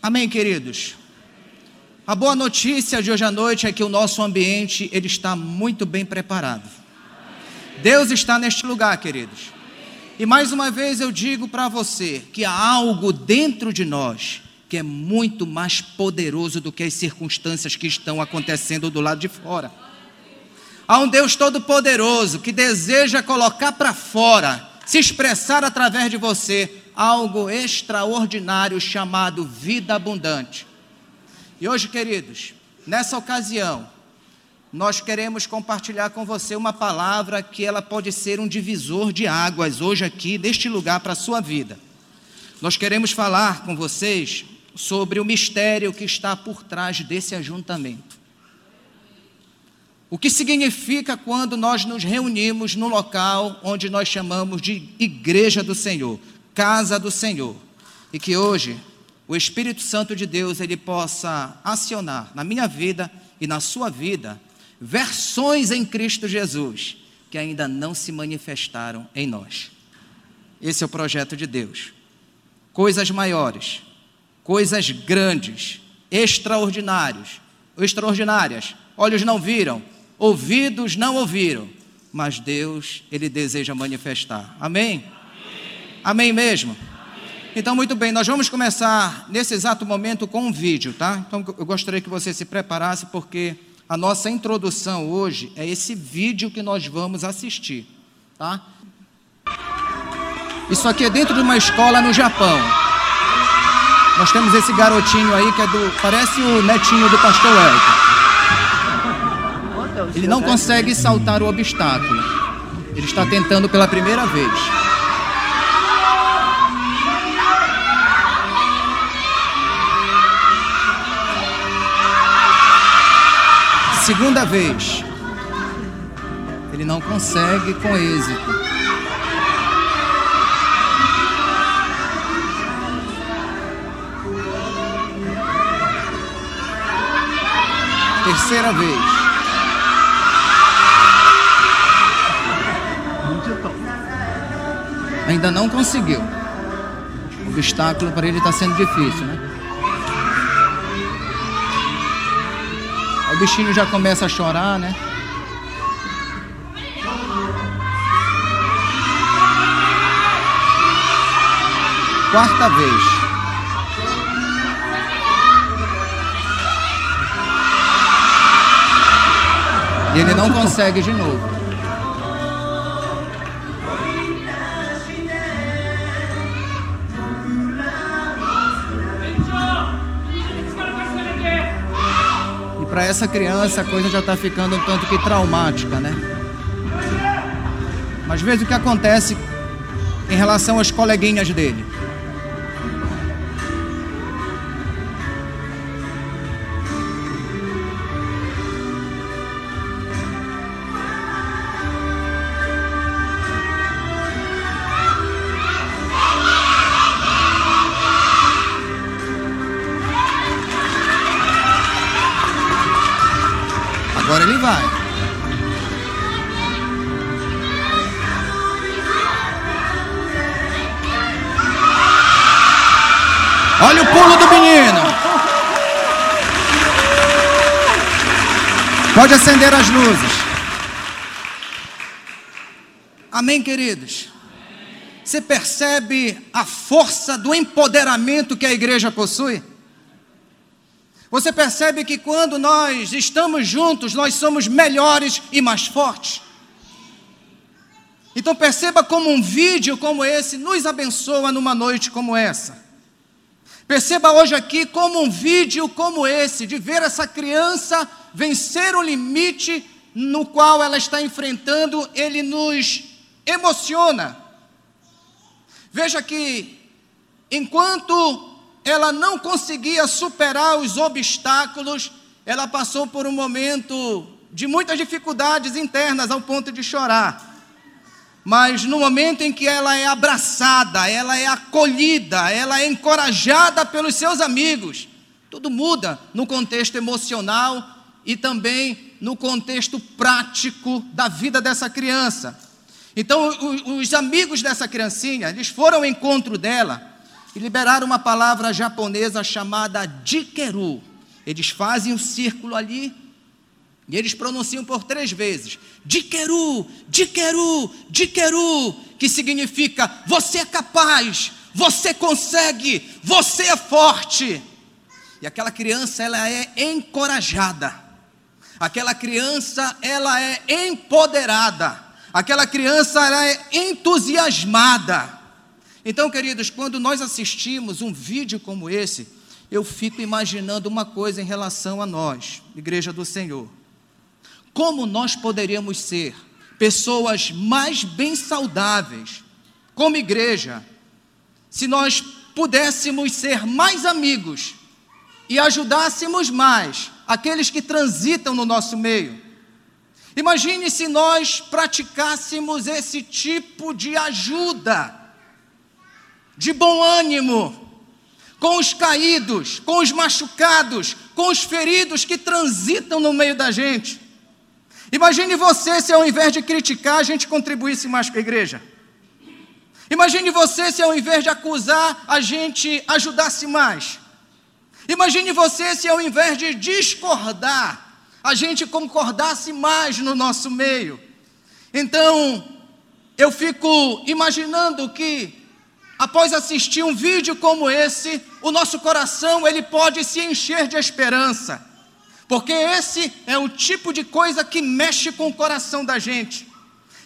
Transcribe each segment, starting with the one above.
Amém, queridos? A boa notícia de hoje à noite é que o nosso ambiente ele está muito bem preparado. Deus está neste lugar, queridos. E mais uma vez eu digo para você que há algo dentro de nós que é muito mais poderoso do que as circunstâncias que estão acontecendo do lado de fora. Há um Deus todo-poderoso que deseja colocar para fora, se expressar através de você algo extraordinário chamado vida abundante. E hoje, queridos, nessa ocasião, nós queremos compartilhar com você uma palavra que ela pode ser um divisor de águas hoje aqui neste lugar para a sua vida. Nós queremos falar com vocês sobre o mistério que está por trás desse ajuntamento. O que significa quando nós nos reunimos no local onde nós chamamos de igreja do Senhor, casa do Senhor. E que hoje o Espírito Santo de Deus ele possa acionar na minha vida e na sua vida versões em Cristo Jesus que ainda não se manifestaram em nós. Esse é o projeto de Deus. Coisas maiores, coisas grandes, extraordinários, extraordinárias. Olhos não viram, ouvidos não ouviram, mas Deus ele deseja manifestar. Amém? Amém mesmo? Então, muito bem, nós vamos começar nesse exato momento com um vídeo, tá? Então, eu gostaria que você se preparasse, porque a nossa introdução hoje é esse vídeo que nós vamos assistir, tá? Isso aqui é dentro de uma escola no Japão. Nós temos esse garotinho aí que é do. parece o netinho do pastor Elton. Ele não consegue saltar o obstáculo. Ele está tentando pela primeira vez. Segunda vez, ele não consegue com êxito. Terceira vez. Ainda não conseguiu. O obstáculo para ele está sendo difícil, né? Bichinho já começa a chorar, né? Quarta vez. E ele não consegue de novo. Para essa criança a coisa já está ficando um tanto que traumática, né? Mas veja o que acontece em relação às coleguinhas dele. Pode acender as luzes. Amém, queridos? Você percebe a força do empoderamento que a igreja possui? Você percebe que quando nós estamos juntos, nós somos melhores e mais fortes? Então perceba como um vídeo como esse nos abençoa numa noite como essa. Perceba hoje aqui como um vídeo como esse, de ver essa criança vencer o limite no qual ela está enfrentando, ele nos emociona. Veja que, enquanto ela não conseguia superar os obstáculos, ela passou por um momento de muitas dificuldades internas ao ponto de chorar. Mas no momento em que ela é abraçada, ela é acolhida, ela é encorajada pelos seus amigos, tudo muda no contexto emocional e também no contexto prático da vida dessa criança. Então, os amigos dessa criancinha, eles foram ao encontro dela e liberaram uma palavra japonesa chamada Dikeru. Eles fazem um círculo ali e eles pronunciam por três vezes: Dikeru, Dikeru, Dikeru, que significa você é capaz, você consegue, você é forte. E aquela criança, ela é encorajada. Aquela criança, ela é empoderada. Aquela criança, ela é entusiasmada. Então, queridos, quando nós assistimos um vídeo como esse, eu fico imaginando uma coisa em relação a nós, Igreja do Senhor. Como nós poderíamos ser pessoas mais bem saudáveis, como igreja, se nós pudéssemos ser mais amigos e ajudássemos mais aqueles que transitam no nosso meio. Imagine se nós praticássemos esse tipo de ajuda, de bom ânimo, com os caídos, com os machucados, com os feridos que transitam no meio da gente. Imagine você se ao invés de criticar, a gente contribuísse mais com a igreja. Imagine você se ao invés de acusar, a gente ajudasse mais. Imagine você se ao invés de discordar, a gente concordasse mais no nosso meio. Então, eu fico imaginando que após assistir um vídeo como esse, o nosso coração ele pode se encher de esperança. Porque esse é o tipo de coisa que mexe com o coração da gente.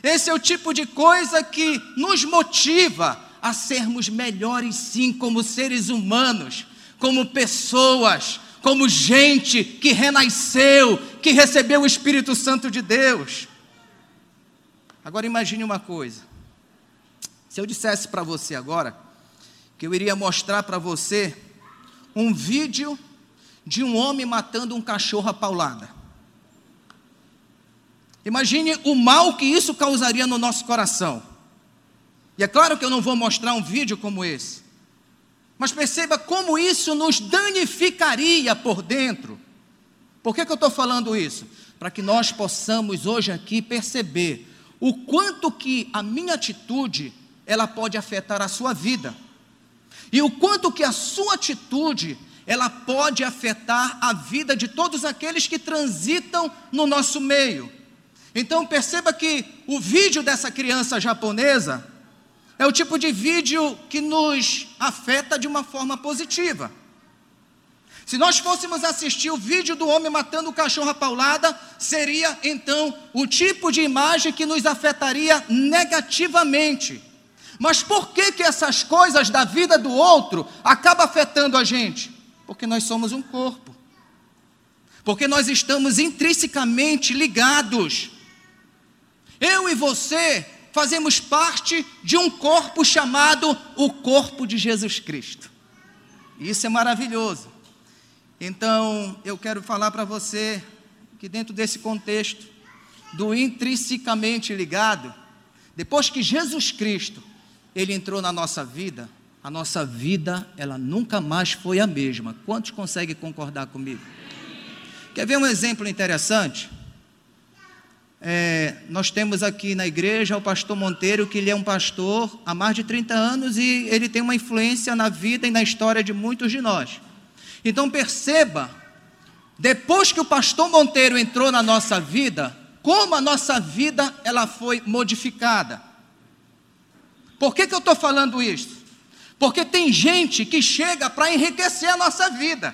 Esse é o tipo de coisa que nos motiva a sermos melhores, sim, como seres humanos, como pessoas, como gente que renasceu, que recebeu o Espírito Santo de Deus. Agora imagine uma coisa. Se eu dissesse para você agora que eu iria mostrar para você um vídeo de um homem matando um cachorro a paulada. Imagine o mal que isso causaria no nosso coração. E é claro que eu não vou mostrar um vídeo como esse, mas perceba como isso nos danificaria por dentro. Por que, que eu estou falando isso? Para que nós possamos hoje aqui perceber o quanto que a minha atitude ela pode afetar a sua vida e o quanto que a sua atitude ela pode afetar a vida de todos aqueles que transitam no nosso meio. Então perceba que o vídeo dessa criança japonesa é o tipo de vídeo que nos afeta de uma forma positiva. Se nós fôssemos assistir o vídeo do homem matando o cachorro a paulada, seria então o tipo de imagem que nos afetaria negativamente. Mas por que que essas coisas da vida do outro acabam afetando a gente? Porque nós somos um corpo. Porque nós estamos intrinsecamente ligados. Eu e você fazemos parte de um corpo chamado o corpo de Jesus Cristo. Isso é maravilhoso. Então, eu quero falar para você que dentro desse contexto do intrinsecamente ligado, depois que Jesus Cristo ele entrou na nossa vida, a nossa vida, ela nunca mais foi a mesma. Quantos conseguem concordar comigo? Quer ver um exemplo interessante? É, nós temos aqui na igreja o pastor Monteiro, que ele é um pastor há mais de 30 anos e ele tem uma influência na vida e na história de muitos de nós. Então perceba, depois que o pastor Monteiro entrou na nossa vida, como a nossa vida ela foi modificada. Por que, que eu estou falando isso? Porque tem gente que chega para enriquecer a nossa vida.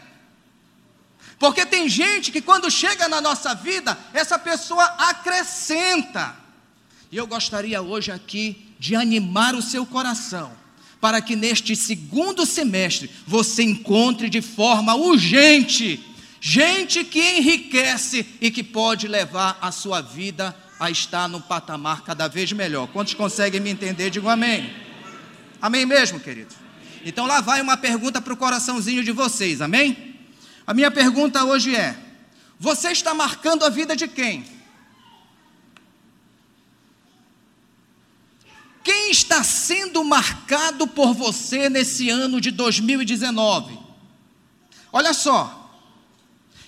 Porque tem gente que quando chega na nossa vida, essa pessoa acrescenta. E eu gostaria hoje aqui de animar o seu coração, para que neste segundo semestre você encontre de forma urgente gente que enriquece e que pode levar a sua vida a estar no patamar cada vez melhor. Quantos conseguem me entender? Digam amém. Amém mesmo, querido? Então lá vai uma pergunta para o coraçãozinho de vocês, amém? A minha pergunta hoje é: você está marcando a vida de quem? Quem está sendo marcado por você nesse ano de 2019? Olha só,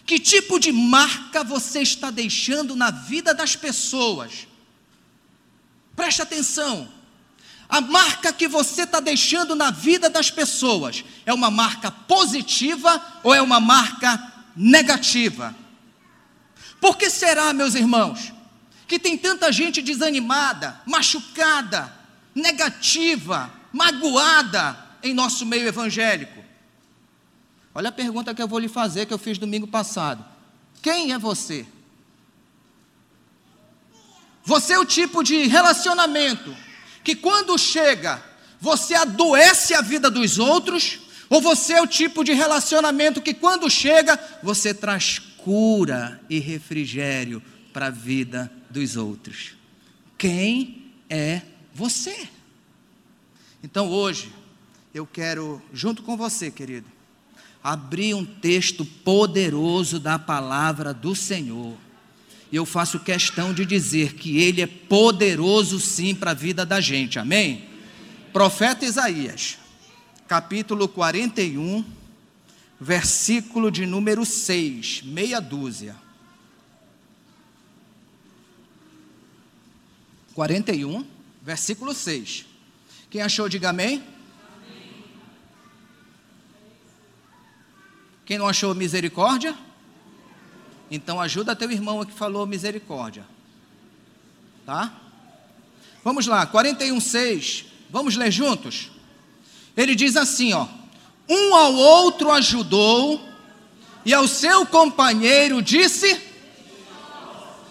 que tipo de marca você está deixando na vida das pessoas? Preste atenção. A marca que você está deixando na vida das pessoas é uma marca positiva ou é uma marca negativa? Por que será, meus irmãos, que tem tanta gente desanimada, machucada, negativa, magoada em nosso meio evangélico? Olha a pergunta que eu vou lhe fazer que eu fiz domingo passado. Quem é você? Você é o tipo de relacionamento que quando chega, você adoece a vida dos outros, ou você é o tipo de relacionamento que quando chega, você traz cura e refrigério para a vida dos outros? Quem é você? Então hoje, eu quero, junto com você, querido, abrir um texto poderoso da palavra do Senhor e eu faço questão de dizer que ele é poderoso sim para a vida da gente, amém? Profeta Isaías, capítulo 41, versículo de número 6, meia dúzia. 41, versículo 6. Quem achou, diga amém. Quem não achou misericórdia? Então ajuda teu irmão que falou misericórdia. Tá? Vamos lá, 41:6. Vamos ler juntos? Ele diz assim, ó: Um ao outro ajudou e ao seu companheiro disse: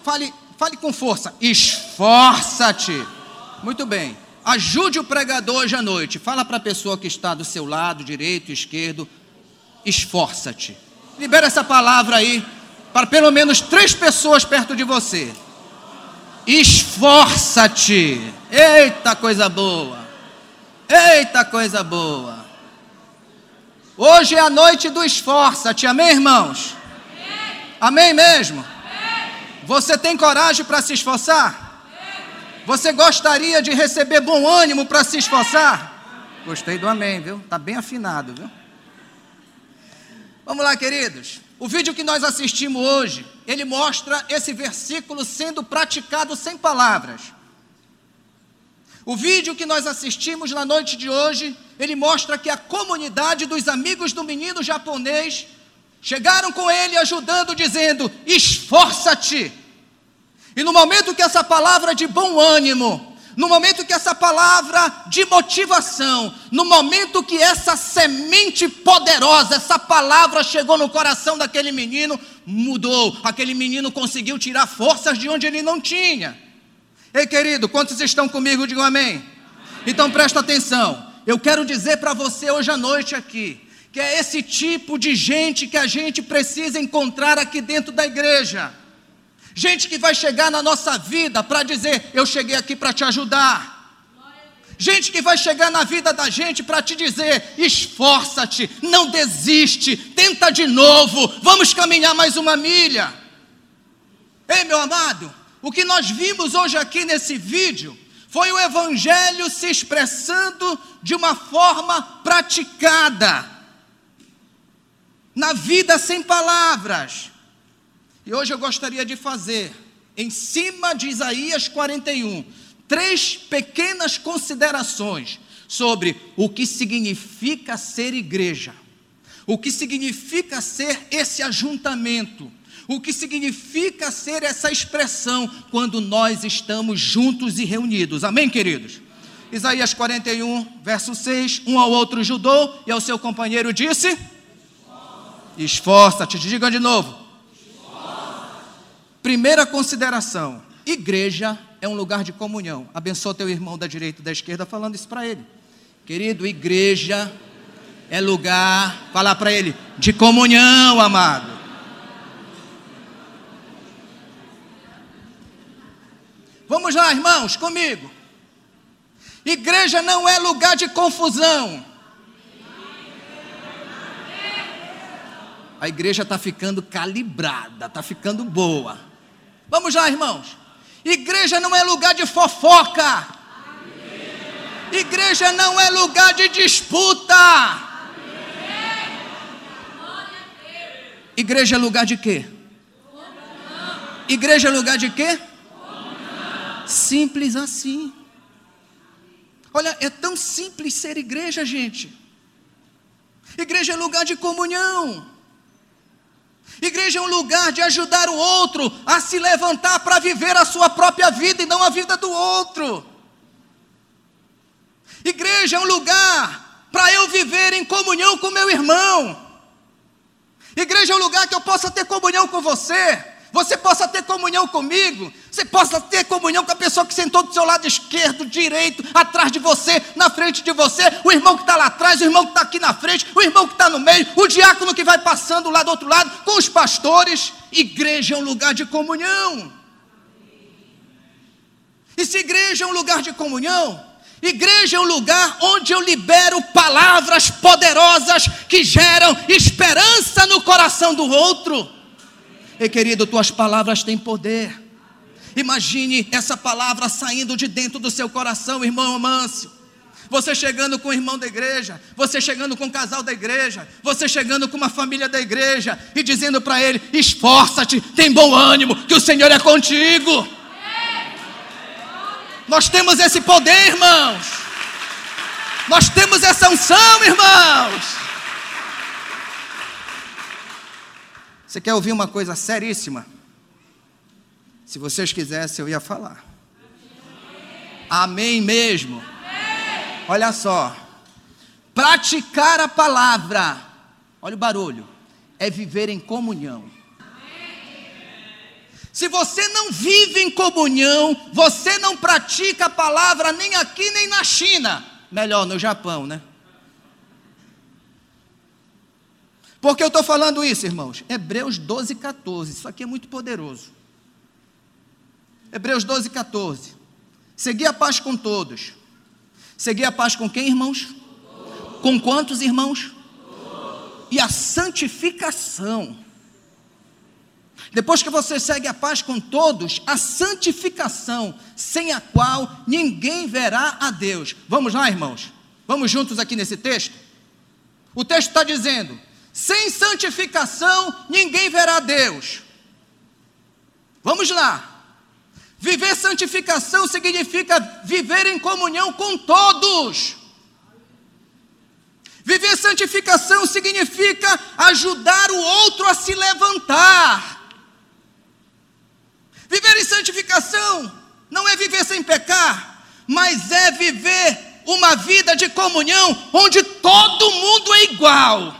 Fale, fale com força. Esforça-te. Muito bem. Ajude o pregador hoje à noite. Fala para a pessoa que está do seu lado, direito, esquerdo. Esforça-te. Libera essa palavra aí para pelo menos três pessoas perto de você. Esforça-te. Eita coisa boa. Eita coisa boa. Hoje é a noite do esforça-te. Amém, irmãos? Amém, mesmo? Você tem coragem para se esforçar? Você gostaria de receber bom ânimo para se esforçar? Gostei do amém, viu? Tá bem afinado, viu? Vamos lá, queridos. O vídeo que nós assistimos hoje, ele mostra esse versículo sendo praticado sem palavras. O vídeo que nós assistimos na noite de hoje, ele mostra que a comunidade dos amigos do menino japonês chegaram com ele ajudando, dizendo: esforça-te. E no momento que essa palavra de bom ânimo, no momento que essa palavra de motivação, no momento que essa semente poderosa, essa palavra chegou no coração daquele menino, mudou. Aquele menino conseguiu tirar forças de onde ele não tinha. Ei, querido, quantos estão comigo? Digam amém. amém. Então presta atenção. Eu quero dizer para você hoje à noite aqui, que é esse tipo de gente que a gente precisa encontrar aqui dentro da igreja. Gente que vai chegar na nossa vida para dizer: Eu cheguei aqui para te ajudar. Gente que vai chegar na vida da gente para te dizer: esforça-te, não desiste, tenta de novo, vamos caminhar mais uma milha. Ei, meu amado, o que nós vimos hoje aqui nesse vídeo foi o Evangelho se expressando de uma forma praticada, na vida sem palavras. E hoje eu gostaria de fazer, em cima de Isaías 41, três pequenas considerações sobre o que significa ser igreja, o que significa ser esse ajuntamento, o que significa ser essa expressão quando nós estamos juntos e reunidos. Amém, queridos? Isaías 41, verso 6: Um ao outro ajudou e ao seu companheiro disse: Esforça-te. Diga de novo: Primeira consideração: igreja é um lugar de comunhão. Abençoa teu irmão da direita e da esquerda falando isso para ele. Querido, igreja é lugar, falar para ele, de comunhão, amado. Vamos lá, irmãos, comigo. Igreja não é lugar de confusão. A igreja está ficando calibrada, está ficando boa. Vamos lá, irmãos. Igreja não é lugar de fofoca. Igreja não é lugar de disputa. Igreja é lugar de quê? Igreja é lugar de quê? Simples assim. Olha, é tão simples ser igreja, gente. Igreja é lugar de comunhão. Igreja é um lugar de ajudar o outro a se levantar para viver a sua própria vida e não a vida do outro. Igreja é um lugar para eu viver em comunhão com meu irmão. Igreja é um lugar que eu possa ter comunhão com você você possa ter comunhão comigo, você possa ter comunhão com a pessoa que sentou do seu lado esquerdo, direito, atrás de você, na frente de você, o irmão que está lá atrás, o irmão que está aqui na frente, o irmão que está no meio, o diácono que vai passando lá do outro lado, com os pastores. Igreja é um lugar de comunhão. E se igreja é um lugar de comunhão, Igreja é um lugar onde eu libero palavras poderosas que geram esperança no coração do outro. Ei, querido, tuas palavras têm poder. Imagine essa palavra saindo de dentro do seu coração, irmão Amâncio. Você chegando com o irmão da igreja, você chegando com o casal da igreja, você chegando com uma família da igreja e dizendo para ele: esforça-te, tem bom ânimo, que o Senhor é contigo. Nós temos esse poder, irmãos. Nós temos essa unção, irmãos. Você quer ouvir uma coisa seríssima? Se vocês quisessem, eu ia falar. Amém mesmo. Olha só. Praticar a palavra, olha o barulho, é viver em comunhão. Se você não vive em comunhão, você não pratica a palavra nem aqui nem na China, melhor no Japão, né? Por que eu estou falando isso, irmãos? Hebreus 12, 14. Isso aqui é muito poderoso. Hebreus 12, 14. Segui a paz com todos. Segui a paz com quem, irmãos? Com quantos irmãos? E a santificação. Depois que você segue a paz com todos, a santificação, sem a qual ninguém verá a Deus. Vamos lá, irmãos? Vamos juntos aqui nesse texto? O texto está dizendo: sem santificação, ninguém verá Deus. Vamos lá. Viver santificação significa viver em comunhão com todos. Viver santificação significa ajudar o outro a se levantar. Viver em santificação não é viver sem pecar, mas é viver uma vida de comunhão onde todo mundo é igual.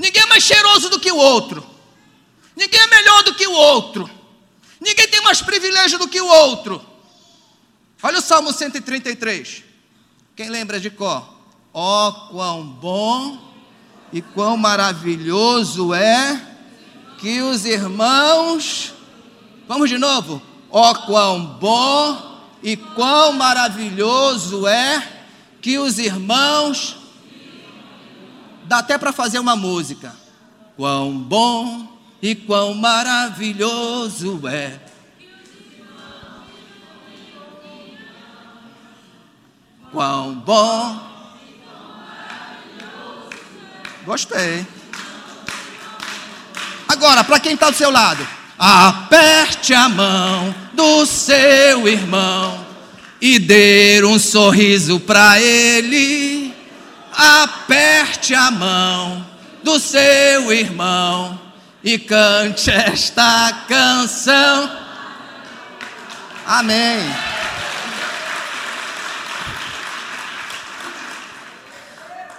Ninguém é mais cheiroso do que o outro. Ninguém é melhor do que o outro. Ninguém tem mais privilégio do que o outro. Olha o Salmo 133. Quem lembra de có? Ó oh, quão bom e quão maravilhoso é que os irmãos. Vamos de novo. Ó oh, quão bom e quão maravilhoso é que os irmãos Dá até para fazer uma música. Quão bom e quão maravilhoso é. Quão bom. Gostei. Agora, para quem está do seu lado, aperte a mão do seu irmão e dê um sorriso para ele aperte a mão do seu irmão e cante esta canção. Amém.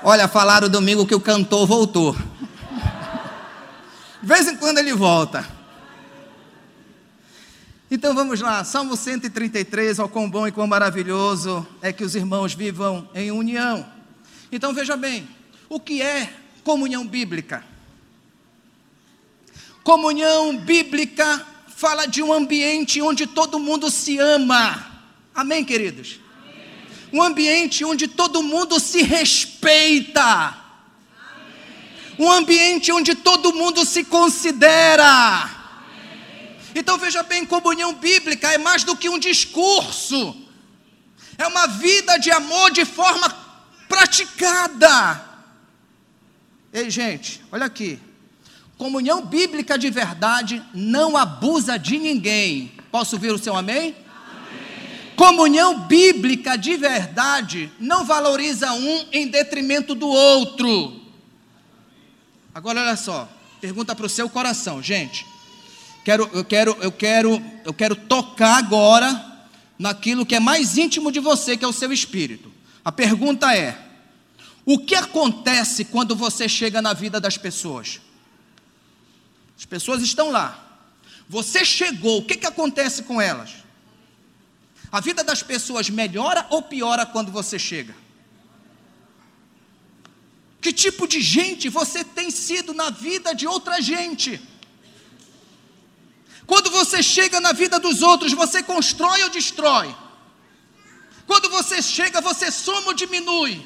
Olha, falaram domingo que o cantor voltou. De vez em quando ele volta. Então vamos lá, Salmo 133, ao quão bom e quão maravilhoso é que os irmãos vivam em união. Então veja bem, o que é comunhão bíblica? Comunhão bíblica fala de um ambiente onde todo mundo se ama. Amém, queridos? Amém. Um ambiente onde todo mundo se respeita. Amém. Um ambiente onde todo mundo se considera. Amém. Então veja bem, comunhão bíblica é mais do que um discurso. É uma vida de amor de forma praticada. Ei, gente, olha aqui. Comunhão bíblica de verdade não abusa de ninguém. Posso ouvir o seu amém? amém? Comunhão bíblica de verdade não valoriza um em detrimento do outro. Agora olha só, pergunta para o seu coração, gente. Quero, eu quero, eu quero, eu quero tocar agora naquilo que é mais íntimo de você, que é o seu espírito. A pergunta é: o que acontece quando você chega na vida das pessoas? As pessoas estão lá. Você chegou, o que, que acontece com elas? A vida das pessoas melhora ou piora quando você chega? Que tipo de gente você tem sido na vida de outra gente? Quando você chega na vida dos outros, você constrói ou destrói? Quando você chega, você soma ou diminui?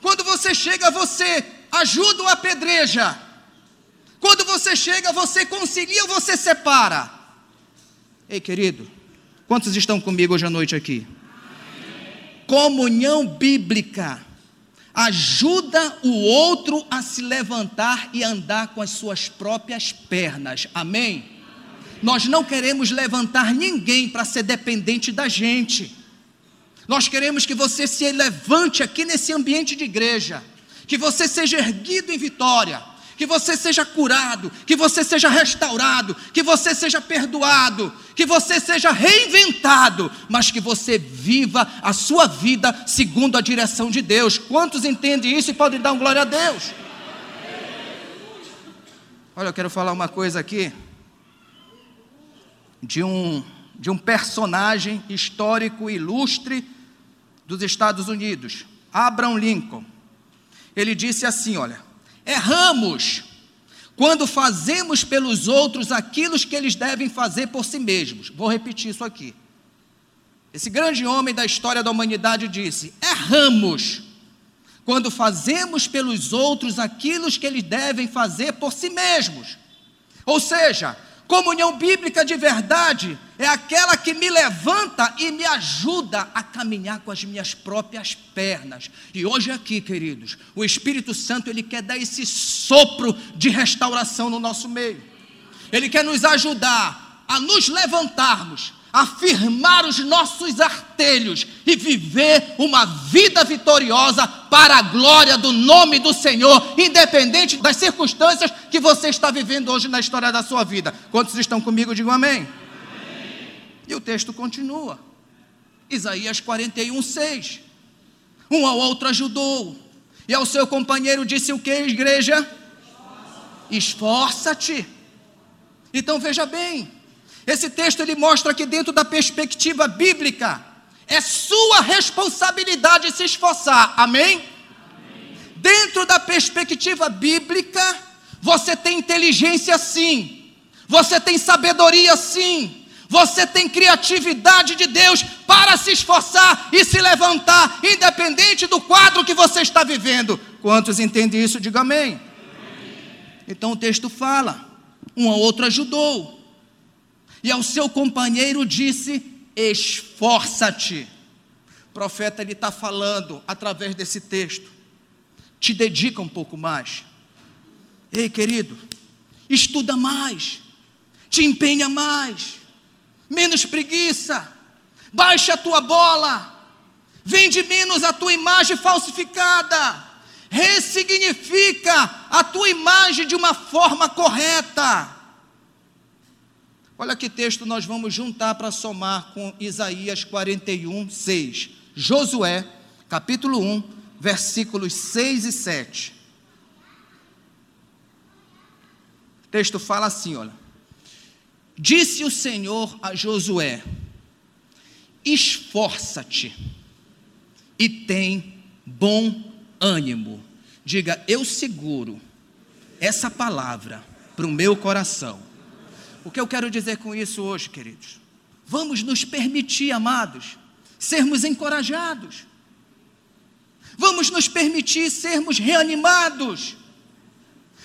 Quando você chega, você ajuda ou apedreja? Quando você chega, você concilia ou você separa? Ei, querido, quantos estão comigo hoje à noite aqui? Comunhão bíblica ajuda o outro a se levantar e andar com as suas próprias pernas. Amém? Nós não queremos levantar ninguém para ser dependente da gente. Nós queremos que você se levante aqui nesse ambiente de igreja, que você seja erguido em vitória, que você seja curado, que você seja restaurado, que você seja perdoado, que você seja reinventado, mas que você viva a sua vida segundo a direção de Deus. Quantos entendem isso e podem dar um glória a Deus? Olha, eu quero falar uma coisa aqui de um, de um personagem histórico ilustre dos Estados Unidos, Abraham Lincoln. Ele disse assim: Olha, erramos quando fazemos pelos outros aquilo que eles devem fazer por si mesmos. Vou repetir isso aqui. Esse grande homem da história da humanidade disse: erramos quando fazemos pelos outros aquilo que eles devem fazer por si mesmos. Ou seja, Comunhão bíblica de verdade é aquela que me levanta e me ajuda a caminhar com as minhas próprias pernas. E hoje aqui, queridos, o Espírito Santo ele quer dar esse sopro de restauração no nosso meio. Ele quer nos ajudar a nos levantarmos afirmar os nossos artelhos e viver uma vida vitoriosa para a glória do nome do Senhor, independente das circunstâncias que você está vivendo hoje na história da sua vida. Quantos estão comigo? Digam amém. amém. E o texto continua. Isaías 41, 6. Um ao outro ajudou, e ao seu companheiro disse o que, igreja? Esforça-te. Então veja bem, esse texto ele mostra que dentro da perspectiva bíblica é sua responsabilidade se esforçar. Amém? Amém? Dentro da perspectiva bíblica, você tem inteligência sim. Você tem sabedoria sim. Você tem criatividade de Deus para se esforçar e se levantar, independente do quadro que você está vivendo. Quantos entendem isso? Diga amém. amém. Então o texto fala: um ao outro ajudou e ao seu companheiro disse: Esforça-te. O profeta ele está falando através desse texto. Te dedica um pouco mais. Ei, querido, estuda mais, te empenha mais, menos preguiça, baixa a tua bola, vende menos a tua imagem falsificada, ressignifica a tua imagem de uma forma correta. Olha que texto nós vamos juntar para somar com Isaías 41, 6. Josué, capítulo 1, versículos 6 e 7. O texto fala assim: olha. Disse o Senhor a Josué: Esforça-te e tem bom ânimo. Diga, eu seguro essa palavra para o meu coração o que eu quero dizer com isso hoje, queridos? Vamos nos permitir, amados, sermos encorajados. Vamos nos permitir sermos reanimados.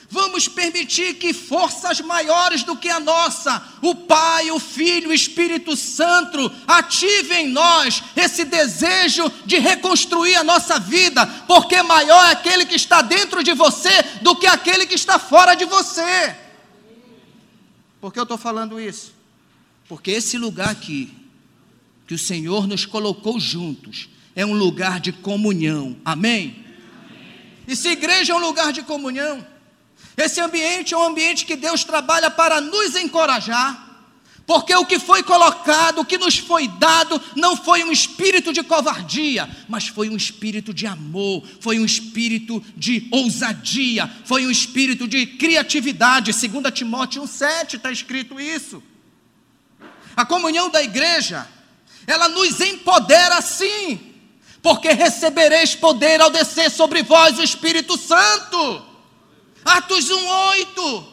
Vamos permitir que forças maiores do que a nossa, o Pai, o Filho, o Espírito Santo, ativem em nós esse desejo de reconstruir a nossa vida, porque maior é aquele que está dentro de você do que aquele que está fora de você. Por que eu estou falando isso? Porque esse lugar aqui que o Senhor nos colocou juntos é um lugar de comunhão. Amém? E se igreja é um lugar de comunhão, esse ambiente é um ambiente que Deus trabalha para nos encorajar, porque o que foi colocado, o que nos foi dado, não foi um espírito de covardia, mas foi um espírito de amor, foi um espírito de ousadia, foi um espírito de criatividade. 2 Timóteo 1,7 está escrito isso. A comunhão da igreja, ela nos empodera sim, porque recebereis poder ao descer sobre vós o Espírito Santo. Atos 1,8: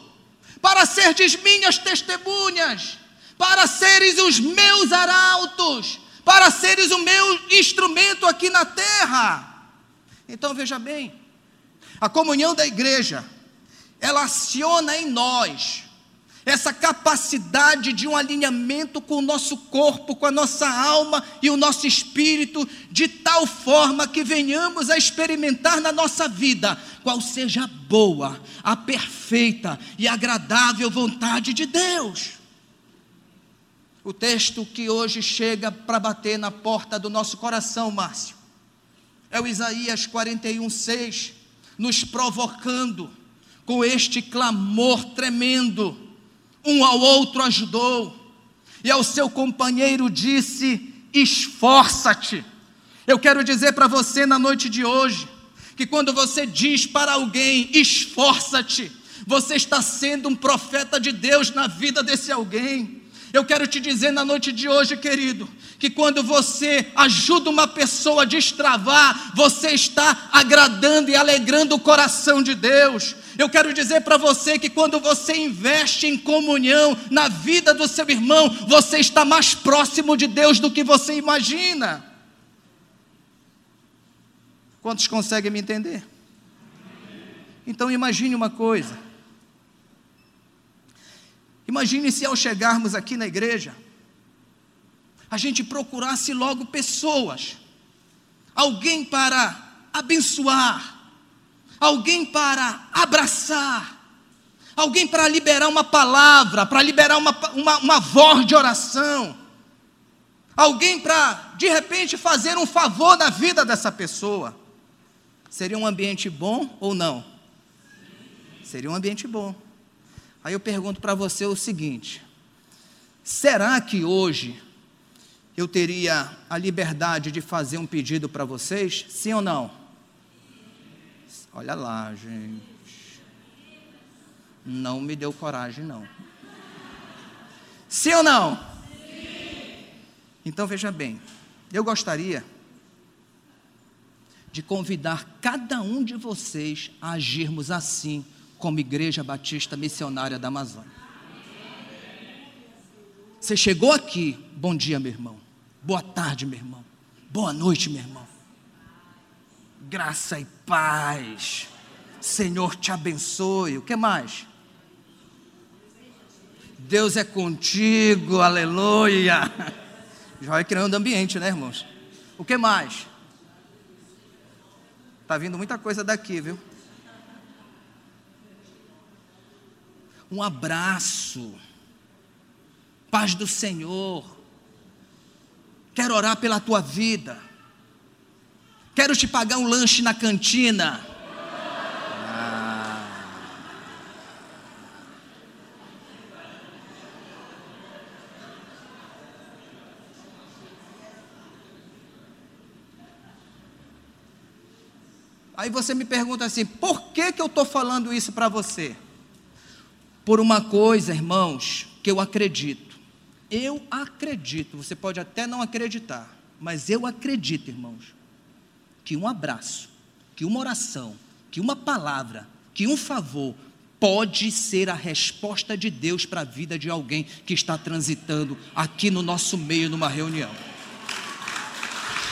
para serdes minhas testemunhas para seres os meus arautos, para seres o meu instrumento aqui na terra. Então veja bem, a comunhão da igreja, ela aciona em nós essa capacidade de um alinhamento com o nosso corpo, com a nossa alma e o nosso espírito, de tal forma que venhamos a experimentar na nossa vida qual seja a boa, a perfeita e agradável vontade de Deus. O texto que hoje chega para bater na porta do nosso coração, Márcio, é o Isaías 41, 6, nos provocando com este clamor tremendo. Um ao outro ajudou, e ao seu companheiro disse: Esforça-te. Eu quero dizer para você na noite de hoje, que quando você diz para alguém, esforça-te, você está sendo um profeta de Deus na vida desse alguém. Eu quero te dizer na noite de hoje, querido, que quando você ajuda uma pessoa a destravar, você está agradando e alegrando o coração de Deus. Eu quero dizer para você que quando você investe em comunhão na vida do seu irmão, você está mais próximo de Deus do que você imagina. Quantos conseguem me entender? Então imagine uma coisa. Imagine se ao chegarmos aqui na igreja, a gente procurasse logo pessoas, alguém para abençoar, alguém para abraçar, alguém para liberar uma palavra, para liberar uma, uma, uma voz de oração, alguém para, de repente, fazer um favor na vida dessa pessoa. Seria um ambiente bom ou não? Seria um ambiente bom. Aí eu pergunto para você o seguinte: será que hoje eu teria a liberdade de fazer um pedido para vocês? Sim ou não? Olha lá, gente. Não me deu coragem, não. Sim ou não? Sim. Então veja bem, eu gostaria de convidar cada um de vocês a agirmos assim como Igreja Batista Missionária da Amazônia. Você chegou aqui, bom dia, meu irmão. Boa tarde, meu irmão. Boa noite, meu irmão. Graça e paz. Senhor te abençoe. O que mais? Deus é contigo, aleluia. Já vai criando ambiente, né, irmãos? O que mais? Tá vindo muita coisa daqui, viu? Um abraço, paz do Senhor. Quero orar pela tua vida. Quero te pagar um lanche na cantina. Aí você me pergunta assim: por que, que eu estou falando isso para você? Por uma coisa, irmãos, que eu acredito. Eu acredito, você pode até não acreditar, mas eu acredito, irmãos, que um abraço, que uma oração, que uma palavra, que um favor pode ser a resposta de Deus para a vida de alguém que está transitando aqui no nosso meio numa reunião.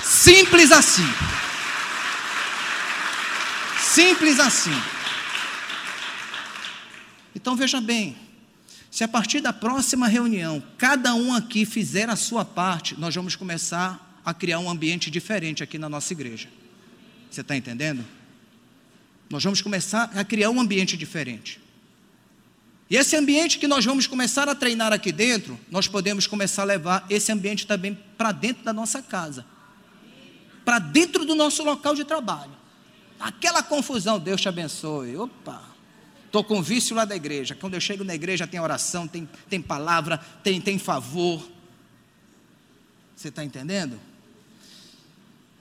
Simples assim. Simples assim. Então veja bem, se a partir da próxima reunião cada um aqui fizer a sua parte, nós vamos começar a criar um ambiente diferente aqui na nossa igreja. Você está entendendo? Nós vamos começar a criar um ambiente diferente. E esse ambiente que nós vamos começar a treinar aqui dentro, nós podemos começar a levar esse ambiente também para dentro da nossa casa, para dentro do nosso local de trabalho. Aquela confusão, Deus te abençoe. Opa, estou com vício lá da igreja. Quando eu chego na igreja, tem oração, tem, tem palavra, tem, tem favor. Você está entendendo?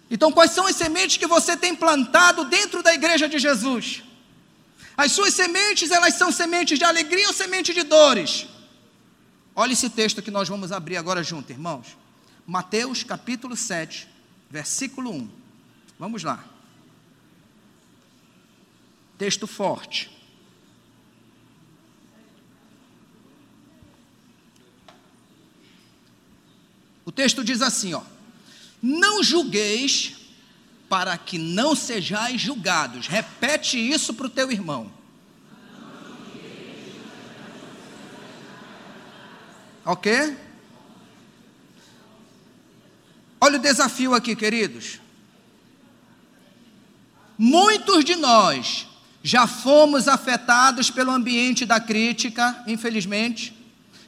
Então, quais são as sementes que você tem plantado dentro da igreja de Jesus? As suas sementes, elas são sementes de alegria ou sementes de dores? Olha esse texto que nós vamos abrir agora junto, irmãos. Mateus capítulo 7, versículo 1. Vamos lá. Texto forte. O texto diz assim, ó: Não julgueis para que não sejais julgados. Repete isso para o teu irmão. Ok? Olha o desafio aqui, queridos. Muitos de nós já fomos afetados pelo ambiente da crítica, infelizmente.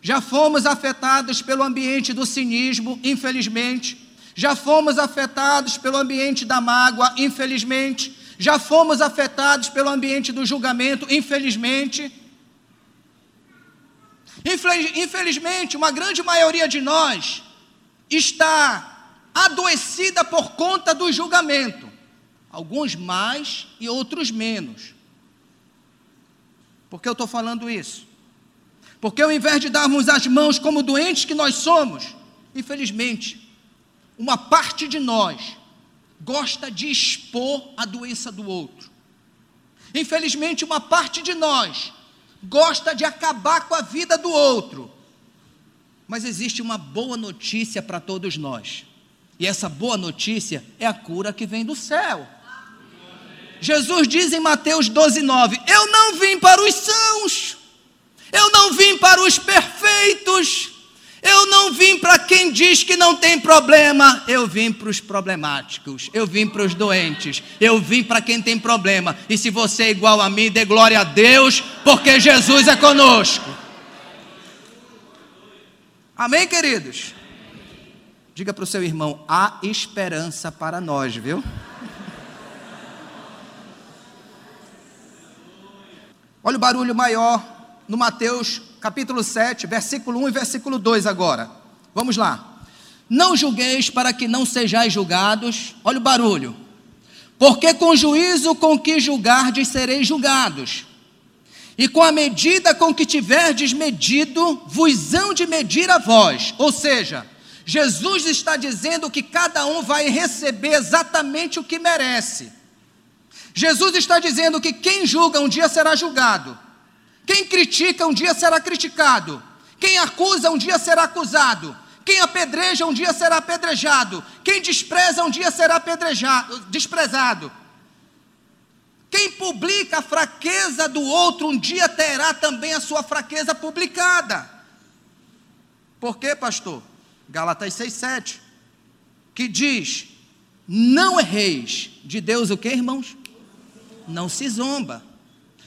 Já fomos afetados pelo ambiente do cinismo, infelizmente. Já fomos afetados pelo ambiente da mágoa, infelizmente. Já fomos afetados pelo ambiente do julgamento, infelizmente. Infelizmente, uma grande maioria de nós está adoecida por conta do julgamento. Alguns mais e outros menos. Por que eu estou falando isso? Porque ao invés de darmos as mãos como doentes que nós somos, infelizmente, uma parte de nós gosta de expor a doença do outro. Infelizmente, uma parte de nós gosta de acabar com a vida do outro. Mas existe uma boa notícia para todos nós. E essa boa notícia é a cura que vem do céu. Jesus diz em Mateus 12, 9: Eu não vim para os sãos, eu não vim para os perfeitos, eu não vim para quem diz que não tem problema, eu vim para os problemáticos, eu vim para os doentes, eu vim para quem tem problema. E se você é igual a mim, dê glória a Deus, porque Jesus é conosco. Amém, queridos? Diga para o seu irmão: há esperança para nós, viu? Olha o barulho maior no Mateus capítulo 7, versículo 1 e versículo 2 agora. Vamos lá. Não julgueis para que não sejais julgados. Olha o barulho. Porque com juízo com que julgardes sereis julgados. E com a medida com que tiverdes medido, vos hão de medir a vós. Ou seja, Jesus está dizendo que cada um vai receber exatamente o que merece. Jesus está dizendo que quem julga um dia será julgado. Quem critica um dia será criticado. Quem acusa um dia será acusado. Quem apedreja um dia será apedrejado. Quem despreza um dia será apedrejado, desprezado. Quem publica a fraqueza do outro um dia terá também a sua fraqueza publicada. Por quê, pastor? Galatas 6:7, que diz: "Não erreis de Deus o que, irmãos? Não se zomba."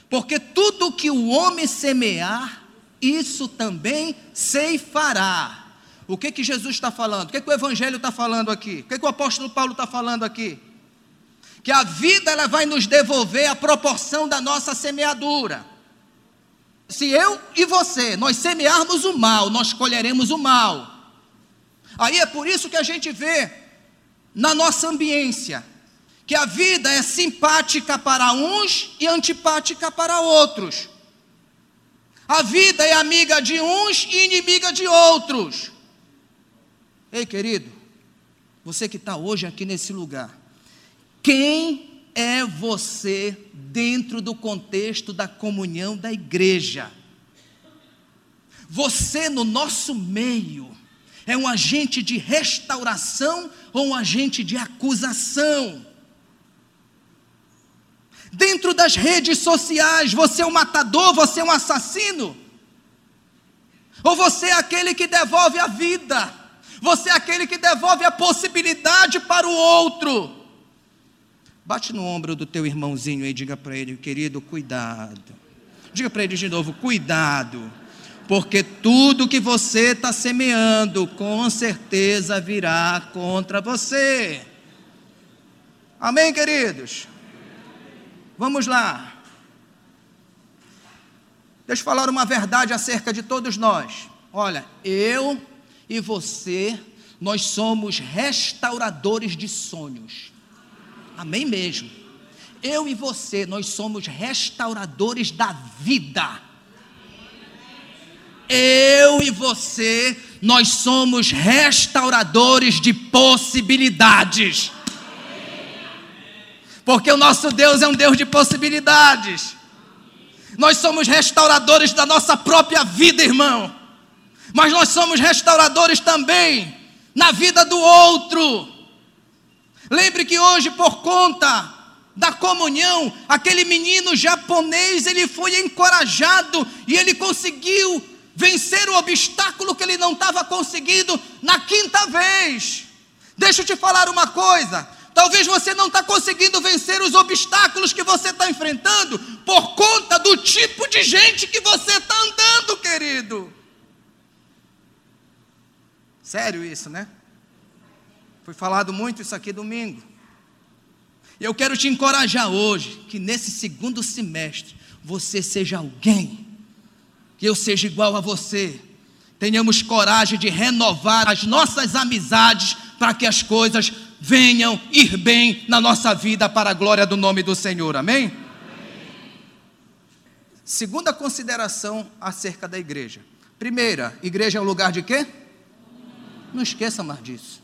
Porque tudo que o homem semear, isso também ceifará. O que que Jesus está falando? O que que o Evangelho está falando aqui? O que que o apóstolo Paulo está falando aqui? Que a vida ela vai nos devolver a proporção da nossa semeadura. Se eu e você, nós semearmos o mal, nós colheremos o mal. Aí é por isso que a gente vê na nossa ambiência que a vida é simpática para uns e antipática para outros. A vida é amiga de uns e inimiga de outros. Ei, querido, você que está hoje aqui nesse lugar, quem é você dentro do contexto da comunhão da igreja? Você no nosso meio é um agente de restauração ou um agente de acusação? Dentro das redes sociais, você é um matador, você é um assassino? Ou você é aquele que devolve a vida? Você é aquele que devolve a possibilidade para o outro? Bate no ombro do teu irmãozinho e diga para ele, querido, cuidado. Diga para eles de novo: cuidado, porque tudo que você está semeando, com certeza virá contra você. Amém, queridos? Vamos lá. Deixa eu falar uma verdade acerca de todos nós. Olha, eu e você, nós somos restauradores de sonhos. Amém mesmo. Eu e você, nós somos restauradores da vida. Eu e você, nós somos restauradores de possibilidades. Porque o nosso Deus é um Deus de possibilidades. Nós somos restauradores da nossa própria vida, irmão. Mas nós somos restauradores também na vida do outro. Lembre que hoje, por conta da comunhão, aquele menino japonês, ele foi encorajado e ele conseguiu vencer o obstáculo que ele não estava conseguindo na quinta vez. Deixa eu te falar uma coisa: Talvez você não está conseguindo vencer os obstáculos que você está enfrentando por conta do tipo de gente que você está andando, querido. Sério isso, né? Foi falado muito isso aqui domingo. Eu quero te encorajar hoje que nesse segundo semestre você seja alguém, que eu seja igual a você. Tenhamos coragem de renovar as nossas amizades para que as coisas venham ir bem na nossa vida para a glória do nome do Senhor. Amém? Amém? Segunda consideração acerca da igreja. Primeira, igreja é um lugar de quê? Não esqueça mais disso.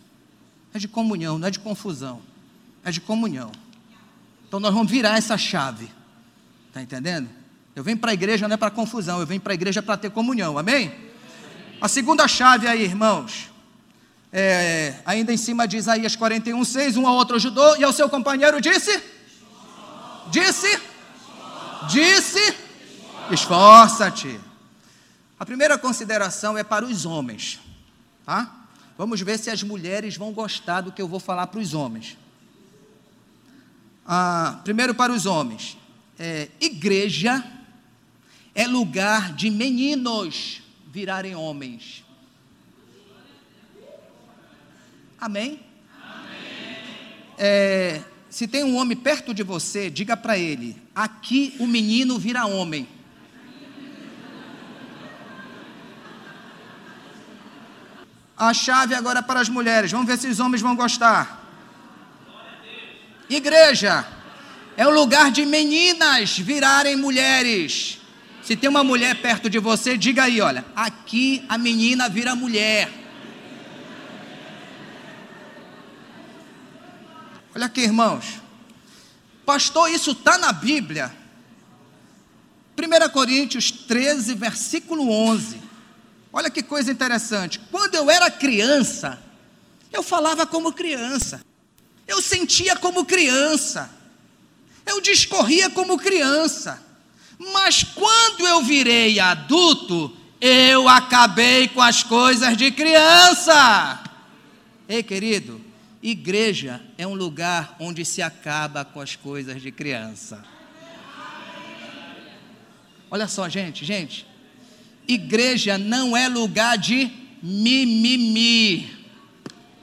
É de comunhão, não é de confusão. É de comunhão. Então nós vamos virar essa chave. Está entendendo? Eu venho para a igreja não é para confusão, eu venho para a igreja para ter comunhão. Amém? A segunda chave aí, irmãos, é, ainda em cima de Isaías 41, 6, um ao outro ajudou, e ao seu companheiro disse: Disse, disse, esforça-te. A primeira consideração é para os homens, tá? Vamos ver se as mulheres vão gostar do que eu vou falar para os homens. Ah, primeiro para os homens, é, igreja é lugar de meninos virarem homens. Amém? Amém. É, se tem um homem perto de você, diga para ele: aqui o menino vira homem. A chave agora para as mulheres. Vamos ver se os homens vão gostar. Igreja é o lugar de meninas virarem mulheres. Se tem uma mulher perto de você, diga aí, olha, aqui a menina vira mulher. Olha aqui, irmãos. Pastor, isso está na Bíblia. 1 Coríntios 13, versículo 11. Olha que coisa interessante. Quando eu era criança, eu falava como criança. Eu sentia como criança. Eu discorria como criança. Mas quando eu virei adulto, eu acabei com as coisas de criança. Ei, querido, Igreja é um lugar onde se acaba com as coisas de criança. Olha só, gente, gente. Igreja não é lugar de mimimi.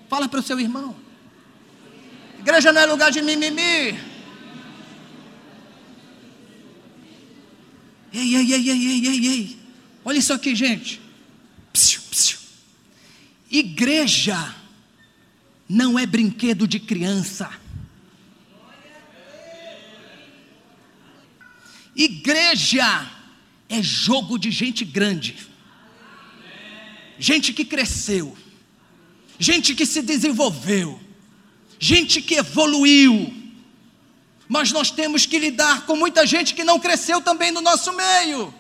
Fala para o seu irmão. Igreja não é lugar de mimimi. Ei, ei, ei, ei, ei, ei, ei. Olha isso aqui, gente. Psiu, psiu. Igreja não é brinquedo de criança. Igreja é jogo de gente grande, gente que cresceu, gente que se desenvolveu, gente que evoluiu. Mas nós temos que lidar com muita gente que não cresceu também no nosso meio.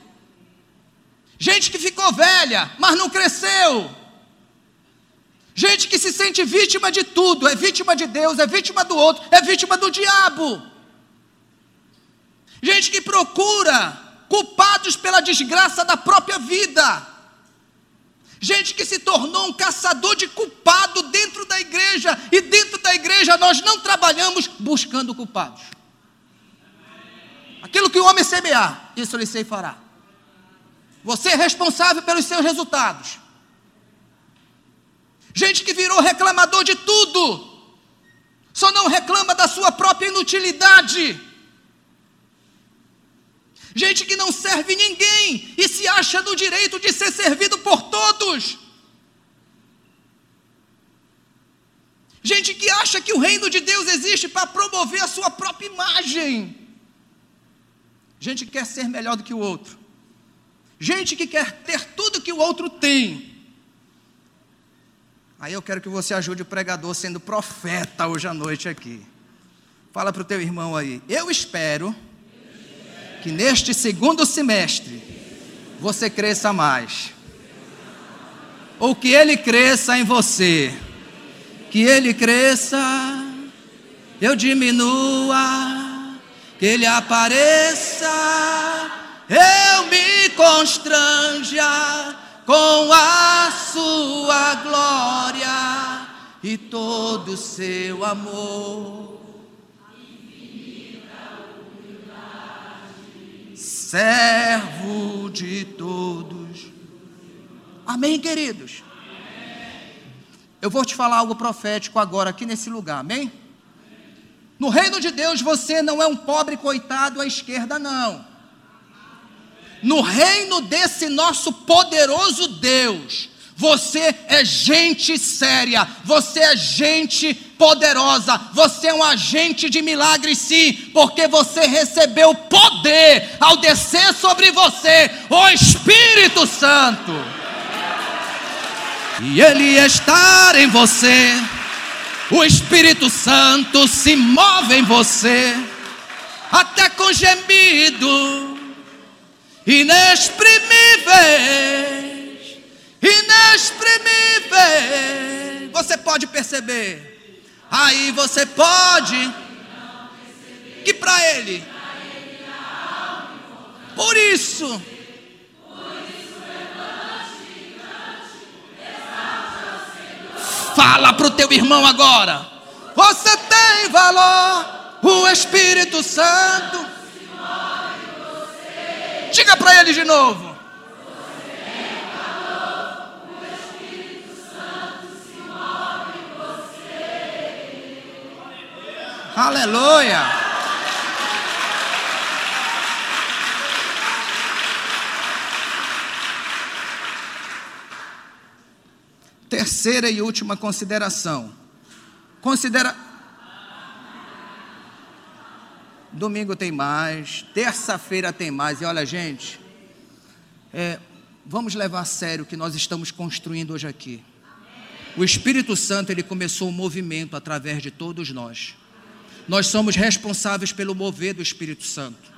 Gente que ficou velha, mas não cresceu. Gente que se sente vítima de tudo, é vítima de Deus, é vítima do outro, é vítima do diabo. Gente que procura culpados pela desgraça da própria vida. Gente que se tornou um caçador de culpado dentro da igreja, e dentro da igreja nós não trabalhamos buscando culpados. Aquilo que o homem semear, isso lhe sei fará. Você é responsável pelos seus resultados. Gente que virou reclamador de tudo, só não reclama da sua própria inutilidade. Gente que não serve ninguém e se acha no direito de ser servido por todos. Gente que acha que o reino de Deus existe para promover a sua própria imagem. Gente que quer ser melhor do que o outro. Gente que quer ter tudo que o outro tem. Aí eu quero que você ajude o pregador sendo profeta hoje à noite aqui. Fala para o teu irmão aí. Eu espero que neste segundo semestre você cresça mais. Ou que ele cresça em você que ele cresça, eu diminua, que ele apareça, eu me constranja com a sua glória e todo o seu amor. Servo de todos. Amém, queridos? Eu vou te falar algo profético agora, aqui nesse lugar, amém? No reino de Deus você não é um pobre coitado à esquerda, não. No reino desse nosso poderoso Deus, você é gente séria, você é gente poderosa, você é um agente de milagre, sim, porque você recebeu poder ao descer sobre você o Espírito Santo. E Ele estar em você, o Espírito Santo se move em você, até com gemido inexprimíveis, inexprimíveis. Você pode perceber, aí você pode que para Ele, por isso Fala para o teu irmão agora. Você tem valor, o Espírito Santo. Diga para ele de novo. Aleluia. Terceira e última consideração. Considera. Domingo tem mais, terça-feira tem mais. E olha, gente, é, vamos levar a sério o que nós estamos construindo hoje aqui. O Espírito Santo ele começou o movimento através de todos nós. Nós somos responsáveis pelo mover do Espírito Santo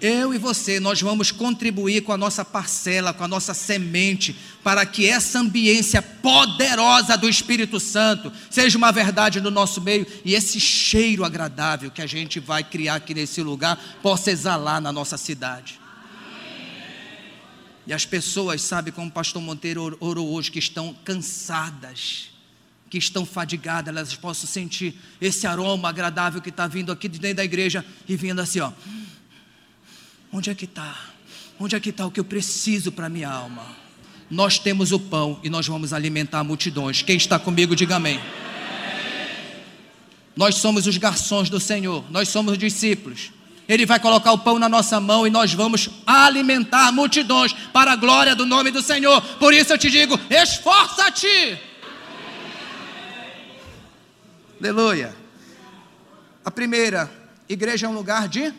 eu e você, nós vamos contribuir com a nossa parcela, com a nossa semente, para que essa ambiência poderosa do Espírito Santo seja uma verdade no nosso meio e esse cheiro agradável que a gente vai criar aqui nesse lugar possa exalar na nossa cidade. E as pessoas, sabe, como o pastor Monteiro orou hoje, que estão cansadas, que estão fadigadas, elas possam sentir esse aroma agradável que está vindo aqui de dentro da igreja e vindo assim, ó. Onde é que está? Onde é que está o que eu preciso para a minha alma? Nós temos o pão e nós vamos alimentar multidões. Quem está comigo, diga amém. Nós somos os garçons do Senhor, nós somos os discípulos. Ele vai colocar o pão na nossa mão e nós vamos alimentar multidões para a glória do nome do Senhor. Por isso eu te digo: esforça-te. Aleluia. A primeira, igreja é um lugar de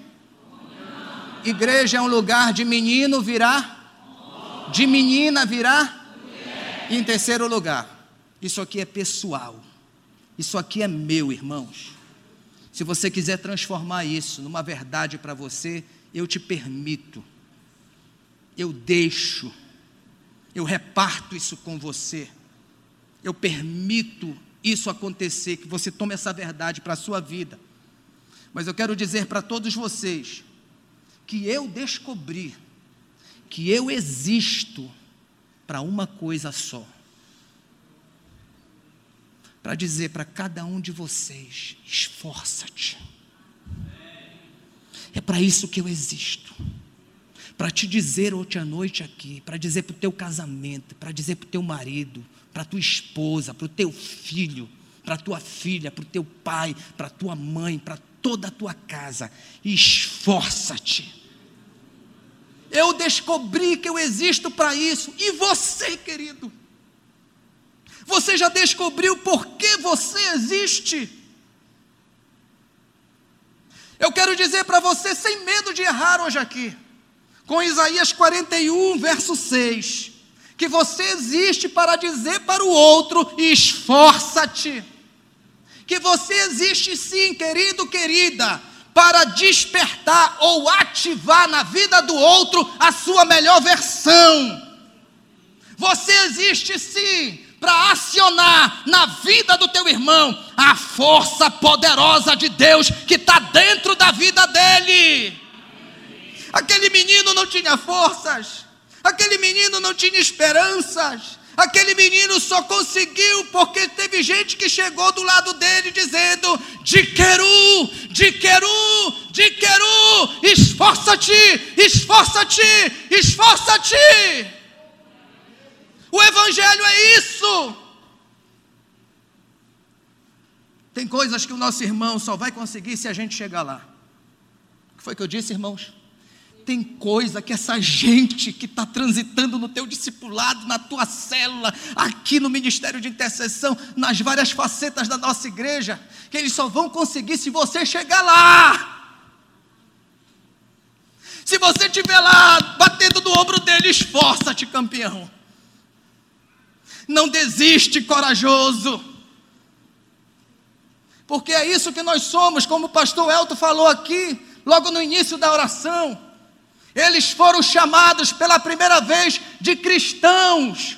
Igreja é um lugar de menino virar, de menina virar. E em terceiro lugar, isso aqui é pessoal. Isso aqui é meu, irmãos. Se você quiser transformar isso numa verdade para você, eu te permito. Eu deixo. Eu reparto isso com você. Eu permito isso acontecer, que você tome essa verdade para a sua vida. Mas eu quero dizer para todos vocês que eu descobri que eu existo para uma coisa só. Para dizer para cada um de vocês: esforça-te. É para isso que eu existo. para te dizer hoje à noite aqui, para dizer para o teu casamento, para dizer para o teu marido, para a tua esposa, para o teu filho, para a tua filha, para o teu pai, para a tua mãe, para toda a tua casa. Esforça-te. Eu descobri que eu existo para isso. E você, querido? Você já descobriu por que você existe? Eu quero dizer para você, sem medo de errar hoje aqui, com Isaías 41, verso 6, que você existe para dizer para o outro: esforça-te que você existe sim, querido, querida, para despertar ou ativar na vida do outro a sua melhor versão. Você existe sim para acionar na vida do teu irmão a força poderosa de Deus que está dentro da vida dele. Aquele menino não tinha forças, aquele menino não tinha esperanças, Aquele menino só conseguiu porque teve gente que chegou do lado dele dizendo: Diqueru, Diqueru, Diqueru, esforça-te, esforça-te, esforça-te. O Evangelho é isso. Tem coisas que o nosso irmão só vai conseguir se a gente chegar lá. O que foi que eu disse, irmãos? Tem coisa que essa gente que está transitando no teu discipulado, na tua célula, aqui no ministério de intercessão, nas várias facetas da nossa igreja, que eles só vão conseguir se você chegar lá. Se você estiver lá batendo no ombro dele, esforça-te, campeão. Não desiste, corajoso. Porque é isso que nós somos, como o pastor Elton falou aqui, logo no início da oração. Eles foram chamados pela primeira vez de cristãos.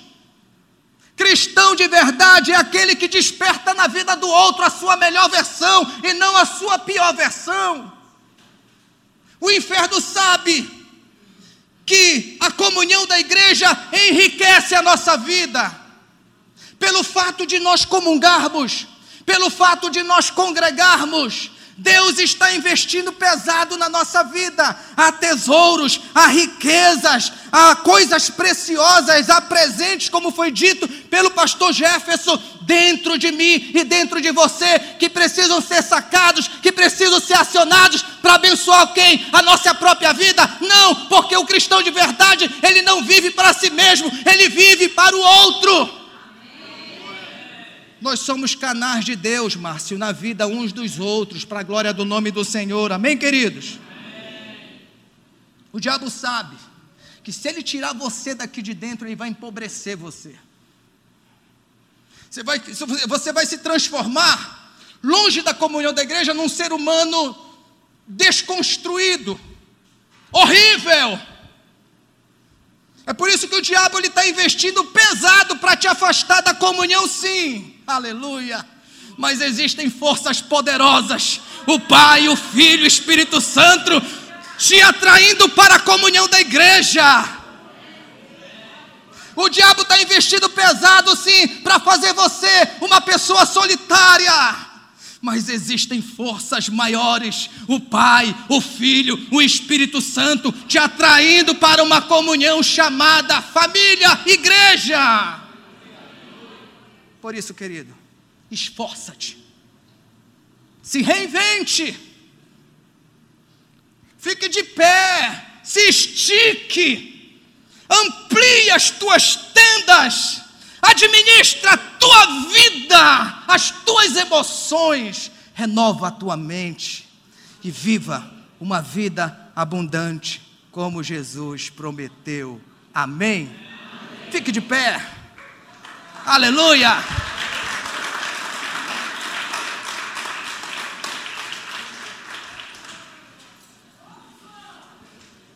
Cristão de verdade é aquele que desperta na vida do outro a sua melhor versão e não a sua pior versão. O inferno sabe que a comunhão da igreja enriquece a nossa vida, pelo fato de nós comungarmos, pelo fato de nós congregarmos, Deus está investindo pesado na nossa vida. Há tesouros, há riquezas, há coisas preciosas, há presentes, como foi dito pelo pastor Jefferson, dentro de mim e dentro de você, que precisam ser sacados, que precisam ser acionados para abençoar quem? A nossa própria vida? Não, porque o cristão de verdade, ele não vive para si mesmo, ele vive para o outro. Nós somos canais de Deus, Márcio, na vida uns dos outros, para a glória do nome do Senhor. Amém, queridos? Amém. O diabo sabe que se ele tirar você daqui de dentro, ele vai empobrecer você. Você vai, você vai se transformar, longe da comunhão da igreja, num ser humano desconstruído, horrível. É por isso que o diabo está investindo pesado para te afastar da comunhão, sim aleluia. Mas existem forças poderosas, o Pai, o Filho, o Espírito Santo, te atraindo para a comunhão da igreja. O diabo está investindo pesado, sim, para fazer você uma pessoa solitária. Mas existem forças maiores, o Pai, o Filho, o Espírito Santo, te atraindo para uma comunhão chamada família, igreja. Por isso, querido, esforça-te, se reinvente, fique de pé, se estique, amplie as tuas tendas, administra a tua vida, as tuas emoções, renova a tua mente e viva uma vida abundante, como Jesus prometeu. Amém? Amém. Fique de pé. Aleluia!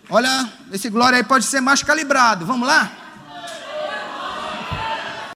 Olha, esse glória aí pode ser mais calibrado. Vamos lá?